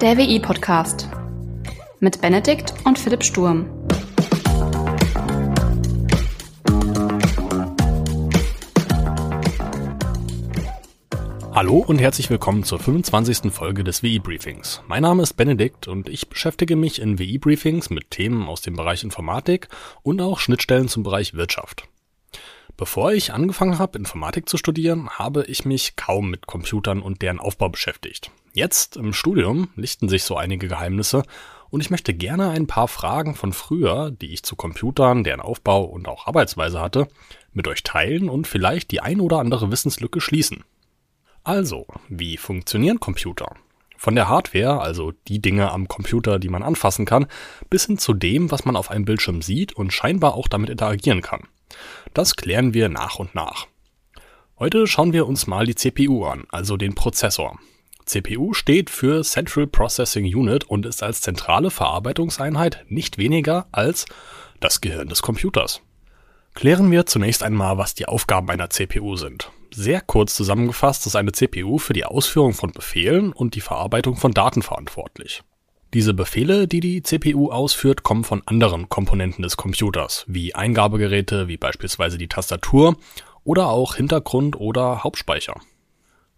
Der WI-Podcast mit Benedikt und Philipp Sturm. Hallo und herzlich willkommen zur 25. Folge des WI-Briefings. Mein Name ist Benedikt und ich beschäftige mich in WI-Briefings mit Themen aus dem Bereich Informatik und auch Schnittstellen zum Bereich Wirtschaft. Bevor ich angefangen habe, Informatik zu studieren, habe ich mich kaum mit Computern und deren Aufbau beschäftigt. Jetzt im Studium lichten sich so einige Geheimnisse und ich möchte gerne ein paar Fragen von früher, die ich zu Computern, deren Aufbau und auch Arbeitsweise hatte, mit euch teilen und vielleicht die ein oder andere Wissenslücke schließen. Also, wie funktionieren Computer? Von der Hardware, also die Dinge am Computer, die man anfassen kann, bis hin zu dem, was man auf einem Bildschirm sieht und scheinbar auch damit interagieren kann. Das klären wir nach und nach. Heute schauen wir uns mal die CPU an, also den Prozessor. CPU steht für Central Processing Unit und ist als zentrale Verarbeitungseinheit nicht weniger als das Gehirn des Computers. Klären wir zunächst einmal, was die Aufgaben einer CPU sind. Sehr kurz zusammengefasst ist eine CPU für die Ausführung von Befehlen und die Verarbeitung von Daten verantwortlich. Diese Befehle, die die CPU ausführt, kommen von anderen Komponenten des Computers, wie Eingabegeräte, wie beispielsweise die Tastatur oder auch Hintergrund oder Hauptspeicher.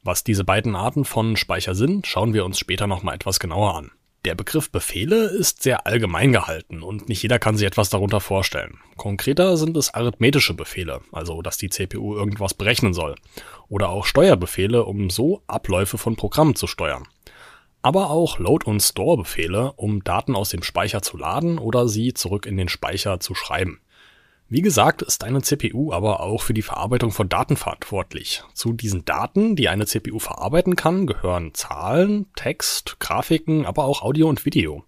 Was diese beiden Arten von Speicher sind, schauen wir uns später nochmal etwas genauer an. Der Begriff Befehle ist sehr allgemein gehalten und nicht jeder kann sich etwas darunter vorstellen. Konkreter sind es arithmetische Befehle, also dass die CPU irgendwas berechnen soll, oder auch Steuerbefehle, um so Abläufe von Programmen zu steuern aber auch Load- und Store-Befehle, um Daten aus dem Speicher zu laden oder sie zurück in den Speicher zu schreiben. Wie gesagt, ist eine CPU aber auch für die Verarbeitung von Daten verantwortlich. Zu diesen Daten, die eine CPU verarbeiten kann, gehören Zahlen, Text, Grafiken, aber auch Audio und Video.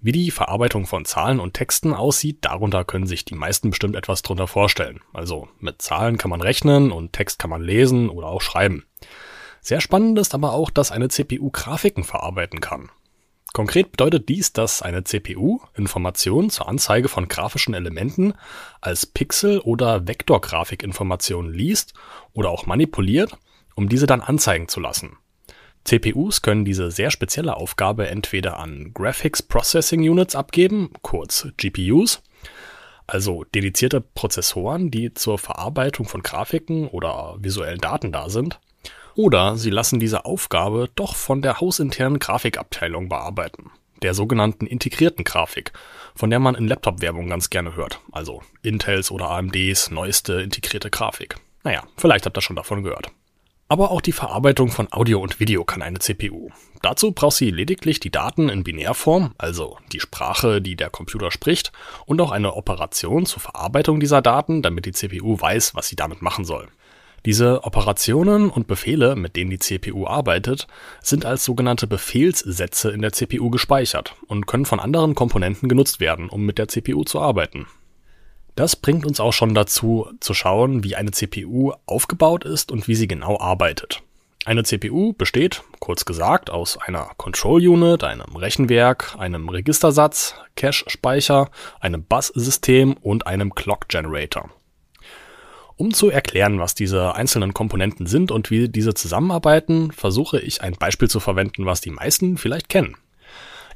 Wie die Verarbeitung von Zahlen und Texten aussieht, darunter können sich die meisten bestimmt etwas drunter vorstellen. Also mit Zahlen kann man rechnen und Text kann man lesen oder auch schreiben. Sehr spannend ist aber auch, dass eine CPU Grafiken verarbeiten kann. Konkret bedeutet dies, dass eine CPU Informationen zur Anzeige von grafischen Elementen als Pixel- oder Vektorgrafikinformationen liest oder auch manipuliert, um diese dann anzeigen zu lassen. CPUs können diese sehr spezielle Aufgabe entweder an Graphics Processing Units abgeben, kurz GPUs, also dedizierte Prozessoren, die zur Verarbeitung von Grafiken oder visuellen Daten da sind, oder sie lassen diese Aufgabe doch von der hausinternen Grafikabteilung bearbeiten, der sogenannten integrierten Grafik, von der man in Laptop-Werbung ganz gerne hört. Also Intels oder AMDs neueste integrierte Grafik. Naja, vielleicht habt ihr schon davon gehört. Aber auch die Verarbeitung von Audio und Video kann eine CPU. Dazu braucht sie lediglich die Daten in Binärform, also die Sprache, die der Computer spricht, und auch eine Operation zur Verarbeitung dieser Daten, damit die CPU weiß, was sie damit machen soll. Diese Operationen und Befehle, mit denen die CPU arbeitet, sind als sogenannte Befehlssätze in der CPU gespeichert und können von anderen Komponenten genutzt werden, um mit der CPU zu arbeiten. Das bringt uns auch schon dazu, zu schauen, wie eine CPU aufgebaut ist und wie sie genau arbeitet. Eine CPU besteht, kurz gesagt, aus einer Control Unit, einem Rechenwerk, einem Registersatz, Cache-Speicher, einem Bus-System und einem Clock Generator. Um zu erklären, was diese einzelnen Komponenten sind und wie diese zusammenarbeiten, versuche ich ein Beispiel zu verwenden, was die meisten vielleicht kennen.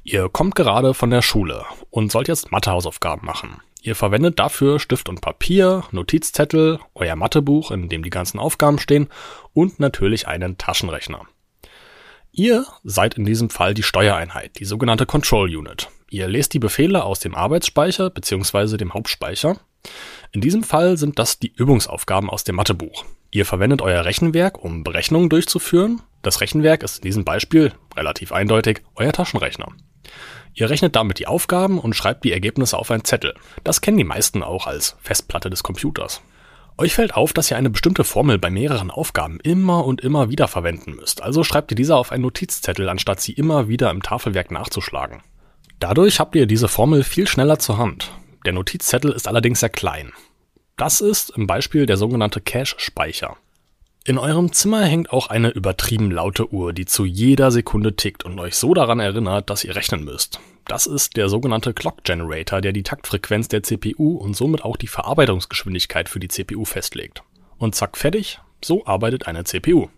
Ihr kommt gerade von der Schule und sollt jetzt Mathehausaufgaben machen. Ihr verwendet dafür Stift und Papier, Notizzettel, euer Mathebuch, in dem die ganzen Aufgaben stehen und natürlich einen Taschenrechner. Ihr seid in diesem Fall die Steuereinheit, die sogenannte Control Unit. Ihr lest die Befehle aus dem Arbeitsspeicher bzw. dem Hauptspeicher in diesem Fall sind das die Übungsaufgaben aus dem Mathebuch. Ihr verwendet euer Rechenwerk, um Berechnungen durchzuführen. Das Rechenwerk ist in diesem Beispiel relativ eindeutig euer Taschenrechner. Ihr rechnet damit die Aufgaben und schreibt die Ergebnisse auf einen Zettel. Das kennen die meisten auch als Festplatte des Computers. Euch fällt auf, dass ihr eine bestimmte Formel bei mehreren Aufgaben immer und immer wieder verwenden müsst, also schreibt ihr diese auf einen Notizzettel, anstatt sie immer wieder im Tafelwerk nachzuschlagen. Dadurch habt ihr diese Formel viel schneller zur Hand. Der Notizzettel ist allerdings sehr klein. Das ist im Beispiel der sogenannte Cache-Speicher. In eurem Zimmer hängt auch eine übertrieben laute Uhr, die zu jeder Sekunde tickt und euch so daran erinnert, dass ihr rechnen müsst. Das ist der sogenannte Clock Generator, der die Taktfrequenz der CPU und somit auch die Verarbeitungsgeschwindigkeit für die CPU festlegt. Und zack, fertig, so arbeitet eine CPU.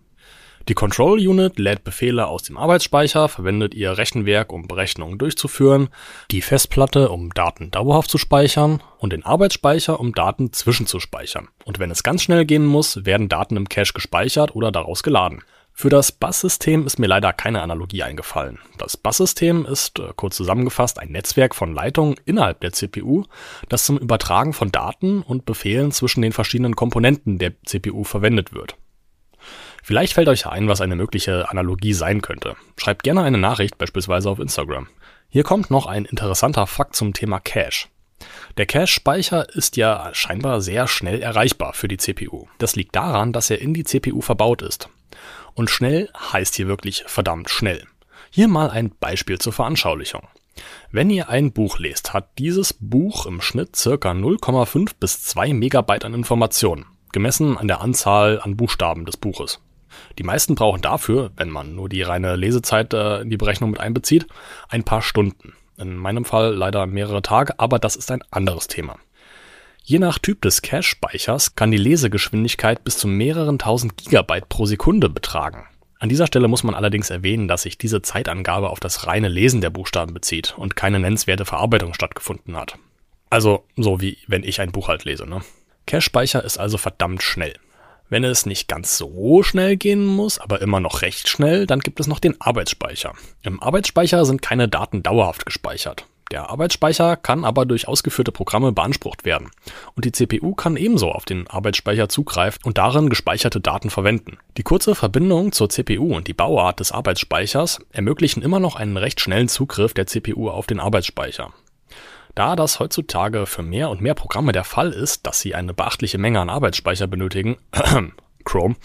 Die Control Unit lädt Befehle aus dem Arbeitsspeicher, verwendet ihr Rechenwerk, um Berechnungen durchzuführen, die Festplatte, um Daten dauerhaft zu speichern und den Arbeitsspeicher, um Daten zwischenzuspeichern. Und wenn es ganz schnell gehen muss, werden Daten im Cache gespeichert oder daraus geladen. Für das Bus-System ist mir leider keine Analogie eingefallen. Das Bus-System ist, äh, kurz zusammengefasst, ein Netzwerk von Leitungen innerhalb der CPU, das zum Übertragen von Daten und Befehlen zwischen den verschiedenen Komponenten der CPU verwendet wird. Vielleicht fällt euch ein, was eine mögliche Analogie sein könnte. Schreibt gerne eine Nachricht, beispielsweise auf Instagram. Hier kommt noch ein interessanter Fakt zum Thema Cache. Der Cache-Speicher ist ja scheinbar sehr schnell erreichbar für die CPU. Das liegt daran, dass er in die CPU verbaut ist. Und schnell heißt hier wirklich verdammt schnell. Hier mal ein Beispiel zur Veranschaulichung. Wenn ihr ein Buch lest, hat dieses Buch im Schnitt circa 0,5 bis 2 Megabyte an Informationen, gemessen an der Anzahl an Buchstaben des Buches. Die meisten brauchen dafür, wenn man nur die reine Lesezeit äh, in die Berechnung mit einbezieht, ein paar Stunden. In meinem Fall leider mehrere Tage, aber das ist ein anderes Thema. Je nach Typ des Cache-Speichers kann die Lesegeschwindigkeit bis zu mehreren tausend Gigabyte pro Sekunde betragen. An dieser Stelle muss man allerdings erwähnen, dass sich diese Zeitangabe auf das reine Lesen der Buchstaben bezieht und keine nennenswerte Verarbeitung stattgefunden hat. Also so wie wenn ich ein Buch halt lese. Ne? Cache-Speicher ist also verdammt schnell. Wenn es nicht ganz so schnell gehen muss, aber immer noch recht schnell, dann gibt es noch den Arbeitsspeicher. Im Arbeitsspeicher sind keine Daten dauerhaft gespeichert. Der Arbeitsspeicher kann aber durch ausgeführte Programme beansprucht werden. Und die CPU kann ebenso auf den Arbeitsspeicher zugreifen und darin gespeicherte Daten verwenden. Die kurze Verbindung zur CPU und die Bauart des Arbeitsspeichers ermöglichen immer noch einen recht schnellen Zugriff der CPU auf den Arbeitsspeicher. Da das heutzutage für mehr und mehr Programme der Fall ist, dass sie eine beachtliche Menge an Arbeitsspeicher benötigen, Chrome,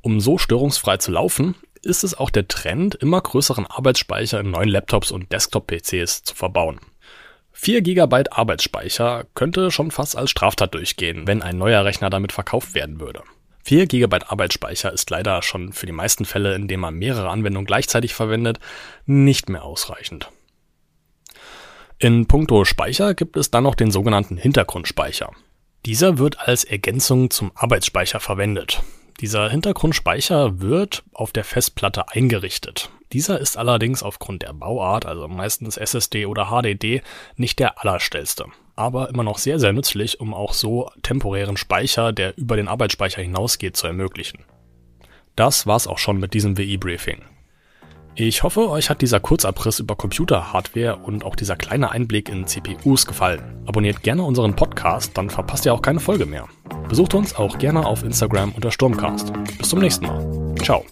um so störungsfrei zu laufen, ist es auch der Trend, immer größeren Arbeitsspeicher in neuen Laptops und Desktop-PCs zu verbauen. 4 GB Arbeitsspeicher könnte schon fast als Straftat durchgehen, wenn ein neuer Rechner damit verkauft werden würde. 4 GB Arbeitsspeicher ist leider schon für die meisten Fälle, in denen man mehrere Anwendungen gleichzeitig verwendet, nicht mehr ausreichend. In puncto Speicher gibt es dann noch den sogenannten Hintergrundspeicher. Dieser wird als Ergänzung zum Arbeitsspeicher verwendet. Dieser Hintergrundspeicher wird auf der Festplatte eingerichtet. Dieser ist allerdings aufgrund der Bauart, also meistens SSD oder HDD, nicht der allerstellste. Aber immer noch sehr, sehr nützlich, um auch so temporären Speicher, der über den Arbeitsspeicher hinausgeht, zu ermöglichen. Das war's auch schon mit diesem WI-Briefing. Ich hoffe, euch hat dieser Kurzabriss über Computerhardware und auch dieser kleine Einblick in CPUs gefallen. Abonniert gerne unseren Podcast, dann verpasst ihr auch keine Folge mehr. Besucht uns auch gerne auf Instagram unter Sturmcast. Bis zum nächsten Mal. Ciao.